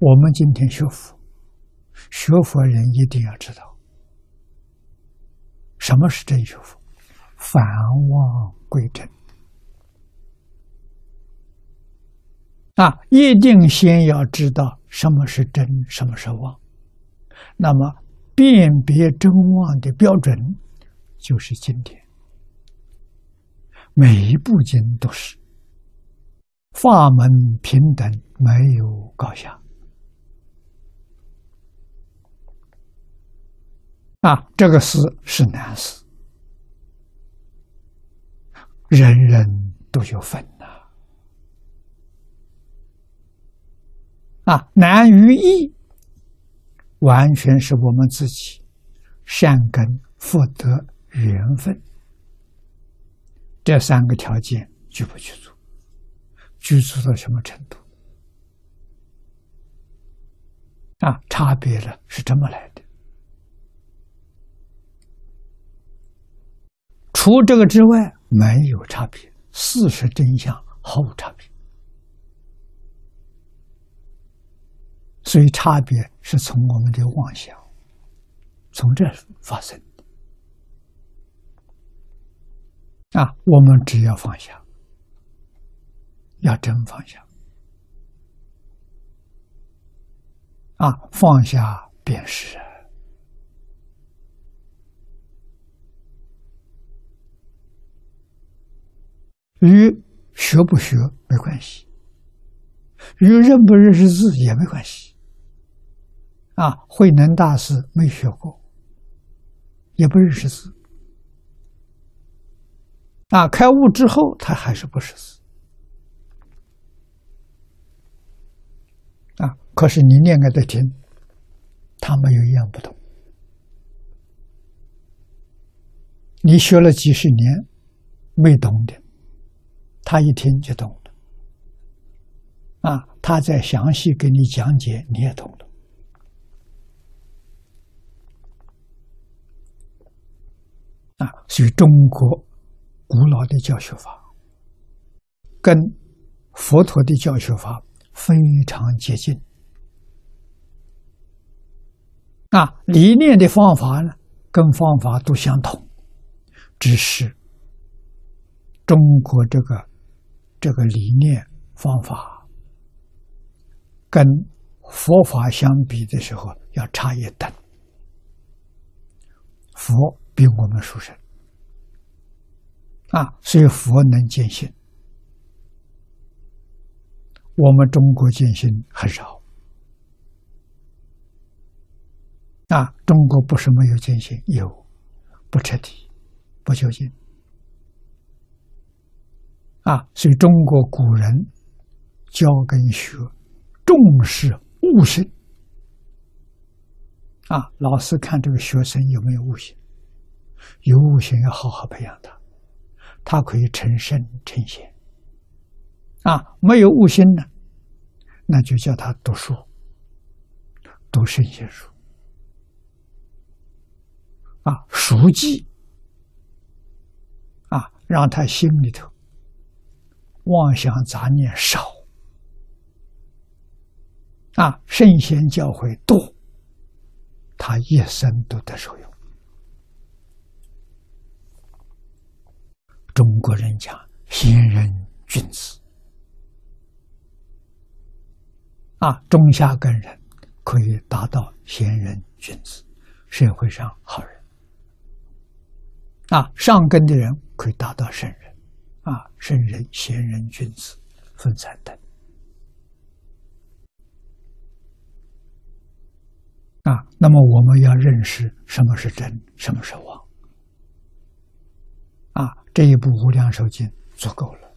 我们今天学佛，学佛人一定要知道什么是真学佛，返妄归真啊！一定先要知道什么是真，什么是妄。那么辨别真妄的标准就是经典，每一部经都是法门平等，没有高下。啊，这个事是难事，人人都有份呐。啊，难于易，完全是我们自己善根福德缘分这三个条件具不具足？具足到什么程度？啊，差别了是这么来的。除这个之外，没有差别。事实真相毫无差别，所以差别是从我们的妄想从这发生的。啊，我们只要放下，要真放下，啊，放下便是。与学不学没关系，与认不认识字也没关系。啊，慧能大师没学过，也不认识字。啊，开悟之后他还是不识字。啊，可是你念给他听，他没有一样不懂。你学了几十年，没懂的。他一听就懂了，啊，他再详细给你讲解，你也懂了，啊，所以中国古老的教学法跟佛陀的教学法非常接近，啊，理念的方法呢，跟方法都相同，只是中国这个。这个理念方法跟佛法相比的时候，要差一等。佛比我们殊胜啊，所以佛能见性，我们中国见性很少啊。中国不是没有见性，有不彻底、不究竟。啊，所以中国古人教跟学重视悟性。啊，老师看这个学生有没有悟性，有悟性要好好培养他，他可以成圣成贤。啊，没有悟性呢，那就叫他读书，读圣贤书。啊，熟记，啊，让他心里头。妄想杂念少啊，圣贤教诲多，他一生都得受用。中国人讲贤人君子啊，中下根人可以达到贤人君子，社会上好人啊，上根的人可以达到圣人。啊，圣人、贤人、君子分三等。啊，那么我们要认识什么是真，什么是妄。啊，这一部《无量寿经》足够了。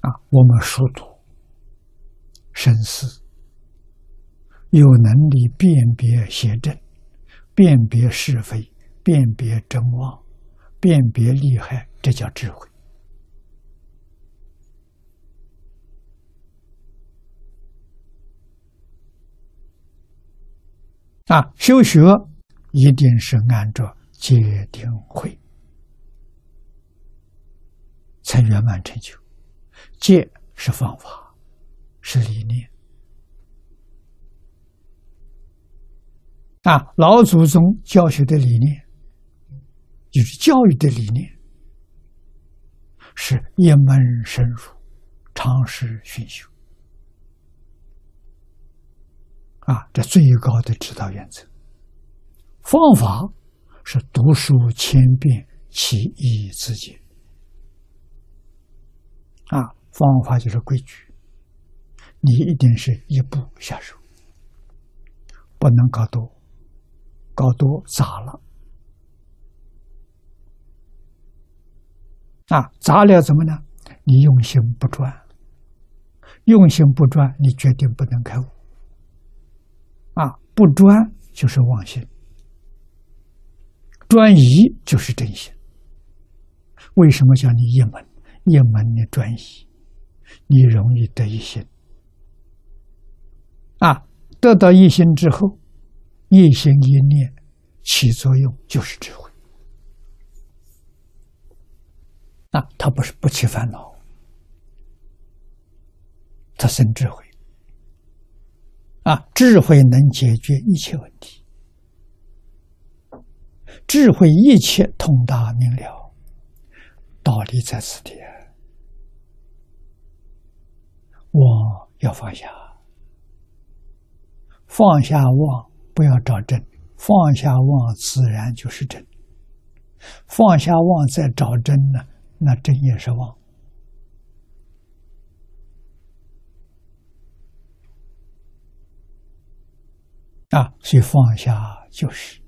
啊，我们熟读、深思，有能力辨别邪正，辨别是非，辨别真妄。辨别利害，这叫智慧。啊，修学一定是按照戒定慧才圆满成就。戒是方法，是理念啊，老祖宗教学的理念，就是教育的理念，是一门深入，长时熏修啊，这最高的指导原则。方法是读书千遍，其义自见啊，方法就是规矩。你一定是一步下手，不能搞多，搞多杂了。啊，杂了怎么呢？你用心不专，用心不专，你决定不能开悟。啊，不专就是妄心，专一就是真心。为什么叫你一门？一门你专一，你容易得一心。啊，得到一心之后，一心一念起作用就是智慧。啊，他不是不起烦恼，他生智慧。啊，智慧能解决一切问题，智慧一切通达明了，道理在此地。我要放下。放下妄，不要找真；放下妄，自然就是真。放下妄再找真呢，那真也是妄。啊，所以放下就是